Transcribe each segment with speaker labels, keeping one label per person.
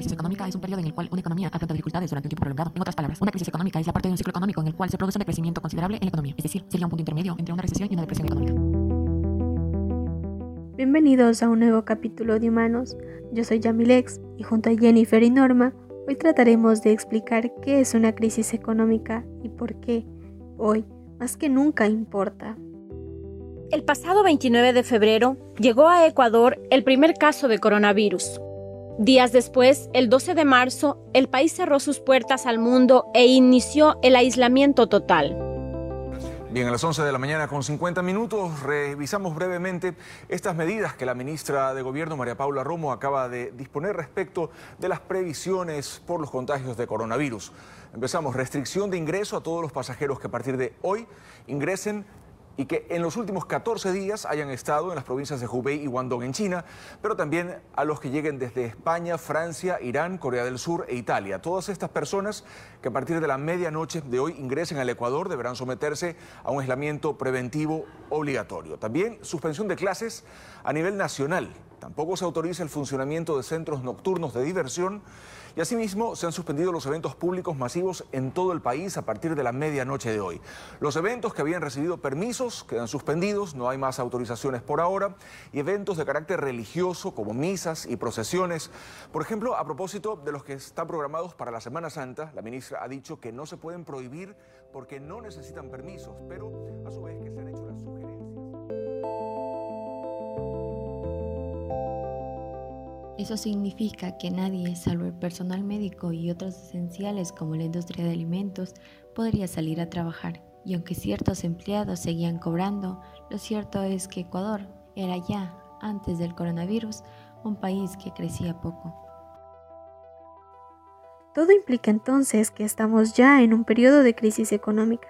Speaker 1: crisis económica es un periodo en el cual una economía afronta dificultades durante un tiempo prolongado. En otras palabras, una crisis económica es la parte de un ciclo económico en el cual se produce un decrecimiento considerable en la economía, es decir, sería un punto intermedio entre una recesión y una depresión económica.
Speaker 2: Bienvenidos a un nuevo capítulo de Humanos. Yo soy Yamilex y junto a Jennifer y Norma, hoy trataremos de explicar qué es una crisis económica y por qué hoy, más que nunca, importa.
Speaker 3: El pasado 29 de febrero llegó a Ecuador el primer caso de coronavirus. Días después, el 12 de marzo, el país cerró sus puertas al mundo e inició el aislamiento total.
Speaker 4: Bien, a las 11 de la mañana con 50 minutos revisamos brevemente estas medidas que la ministra de Gobierno, María Paula Romo, acaba de disponer respecto de las previsiones por los contagios de coronavirus. Empezamos, restricción de ingreso a todos los pasajeros que a partir de hoy ingresen y que en los últimos 14 días hayan estado en las provincias de Hubei y Guangdong en China, pero también a los que lleguen desde España, Francia, Irán, Corea del Sur e Italia. Todas estas personas que a partir de la medianoche de hoy ingresen al Ecuador deberán someterse a un aislamiento preventivo obligatorio. También suspensión de clases a nivel nacional. Tampoco se autoriza el funcionamiento de centros nocturnos de diversión y asimismo se han suspendido los eventos públicos masivos en todo el país a partir de la medianoche de hoy. Los eventos que habían recibido permisos quedan suspendidos, no hay más autorizaciones por ahora, y eventos de carácter religioso como misas y procesiones. Por ejemplo, a propósito de los que están programados para la Semana Santa, la ministra ha dicho que no se pueden prohibir porque no necesitan permisos, pero a su vez que se han hecho las sugerencias.
Speaker 5: Eso significa que nadie, salvo el personal médico y otros esenciales como la industria de alimentos, podría salir a trabajar. Y aunque ciertos empleados seguían cobrando, lo cierto es que Ecuador era ya, antes del coronavirus, un país que crecía poco.
Speaker 2: Todo implica entonces que estamos ya en un periodo de crisis económica,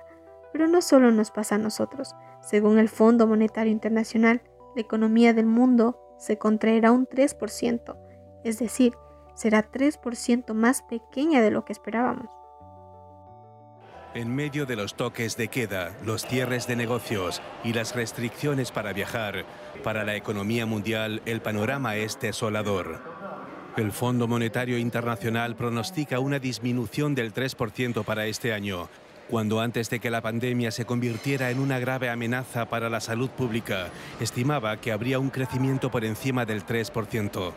Speaker 2: pero no solo nos pasa a nosotros. Según el Fondo Monetario Internacional, la economía del mundo se contraerá un 3%, es decir, será 3% más pequeña de lo que esperábamos.
Speaker 6: En medio de los toques de queda, los cierres de negocios y las restricciones para viajar, para la economía mundial el panorama es desolador. El Fondo Monetario Internacional pronostica una disminución del 3% para este año, cuando antes de que la pandemia se convirtiera en una grave amenaza para la salud pública, estimaba que habría un crecimiento por encima del 3%.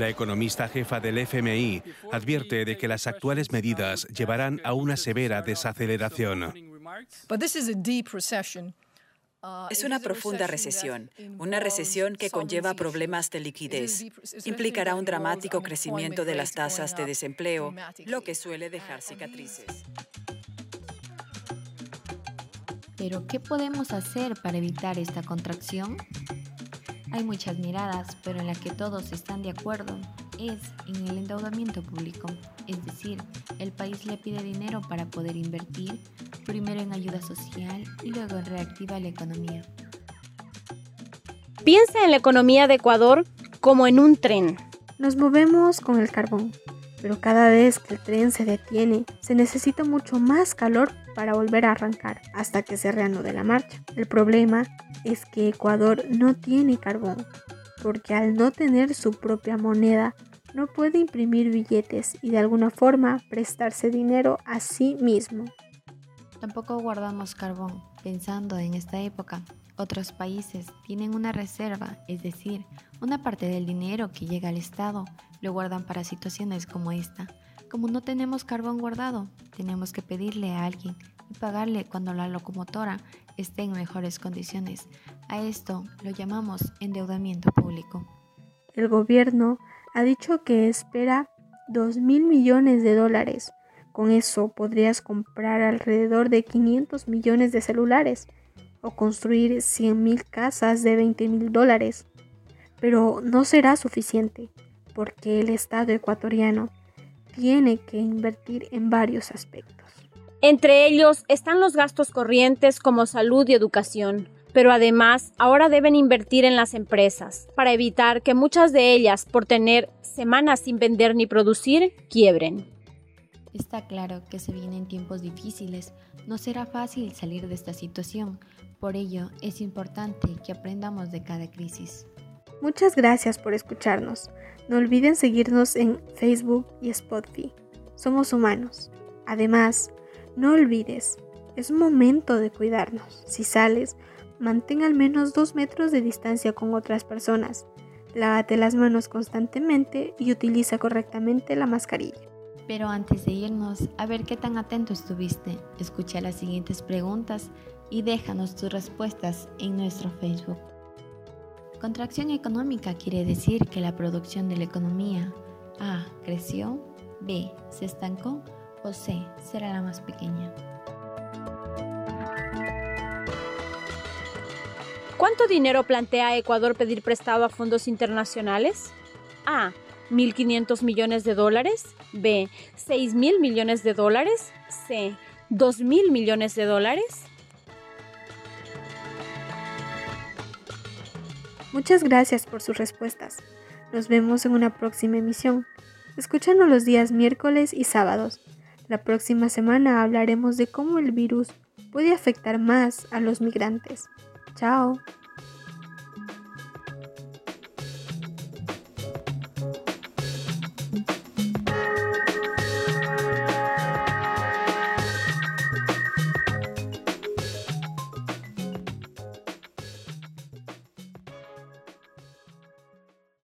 Speaker 6: La economista jefa del FMI advierte de que las actuales medidas llevarán a una severa desaceleración.
Speaker 7: Es una profunda recesión, una recesión que conlleva problemas de liquidez. Implicará un dramático crecimiento de las tasas de desempleo, lo que suele dejar cicatrices.
Speaker 5: Pero, ¿qué podemos hacer para evitar esta contracción? Hay muchas miradas, pero en la que todos están de acuerdo es en el endeudamiento público. Es decir, el país le pide dinero para poder invertir, primero en ayuda social y luego en reactivar la economía.
Speaker 3: Piensa en la economía de Ecuador como en un tren.
Speaker 2: Nos movemos con el carbón, pero cada vez que el tren se detiene, se necesita mucho más calor para volver a arrancar hasta que se reanude la marcha. El problema es que Ecuador no tiene carbón, porque al no tener su propia moneda, no puede imprimir billetes y de alguna forma prestarse dinero a sí mismo.
Speaker 5: Tampoco guardamos carbón, pensando en esta época. Otros países tienen una reserva, es decir, una parte del dinero que llega al Estado lo guardan para situaciones como esta. Como no tenemos carbón guardado, tenemos que pedirle a alguien y pagarle cuando la locomotora esté en mejores condiciones. A esto lo llamamos endeudamiento público.
Speaker 2: El gobierno ha dicho que espera 2 mil millones de dólares. Con eso podrías comprar alrededor de 500 millones de celulares o construir 100 mil casas de 20 mil dólares. Pero no será suficiente porque el Estado ecuatoriano tiene que invertir en varios aspectos.
Speaker 3: Entre ellos están los gastos corrientes como salud y educación, pero además ahora deben invertir en las empresas para evitar que muchas de ellas, por tener semanas sin vender ni producir, quiebren.
Speaker 5: Está claro que se vienen tiempos difíciles, no será fácil salir de esta situación, por ello es importante que aprendamos de cada crisis.
Speaker 2: Muchas gracias por escucharnos. No olviden seguirnos en Facebook y Spotify. Somos humanos. Además, no olvides, es momento de cuidarnos. Si sales, mantén al menos dos metros de distancia con otras personas. Lávate las manos constantemente y utiliza correctamente la mascarilla.
Speaker 5: Pero antes de irnos, a ver qué tan atento estuviste, escucha las siguientes preguntas y déjanos tus respuestas en nuestro Facebook. Contracción económica quiere decir que la producción de la economía A. creció, B. se estancó o C. será la más pequeña.
Speaker 3: ¿Cuánto dinero plantea Ecuador pedir prestado a fondos internacionales? A. 1.500 millones de dólares. B. 6.000 millones de dólares. C. 2.000 millones de dólares.
Speaker 2: Muchas gracias por sus respuestas. Nos vemos en una próxima emisión. Escúchanos los días miércoles y sábados. La próxima semana hablaremos de cómo el virus puede afectar más a los migrantes. Chao.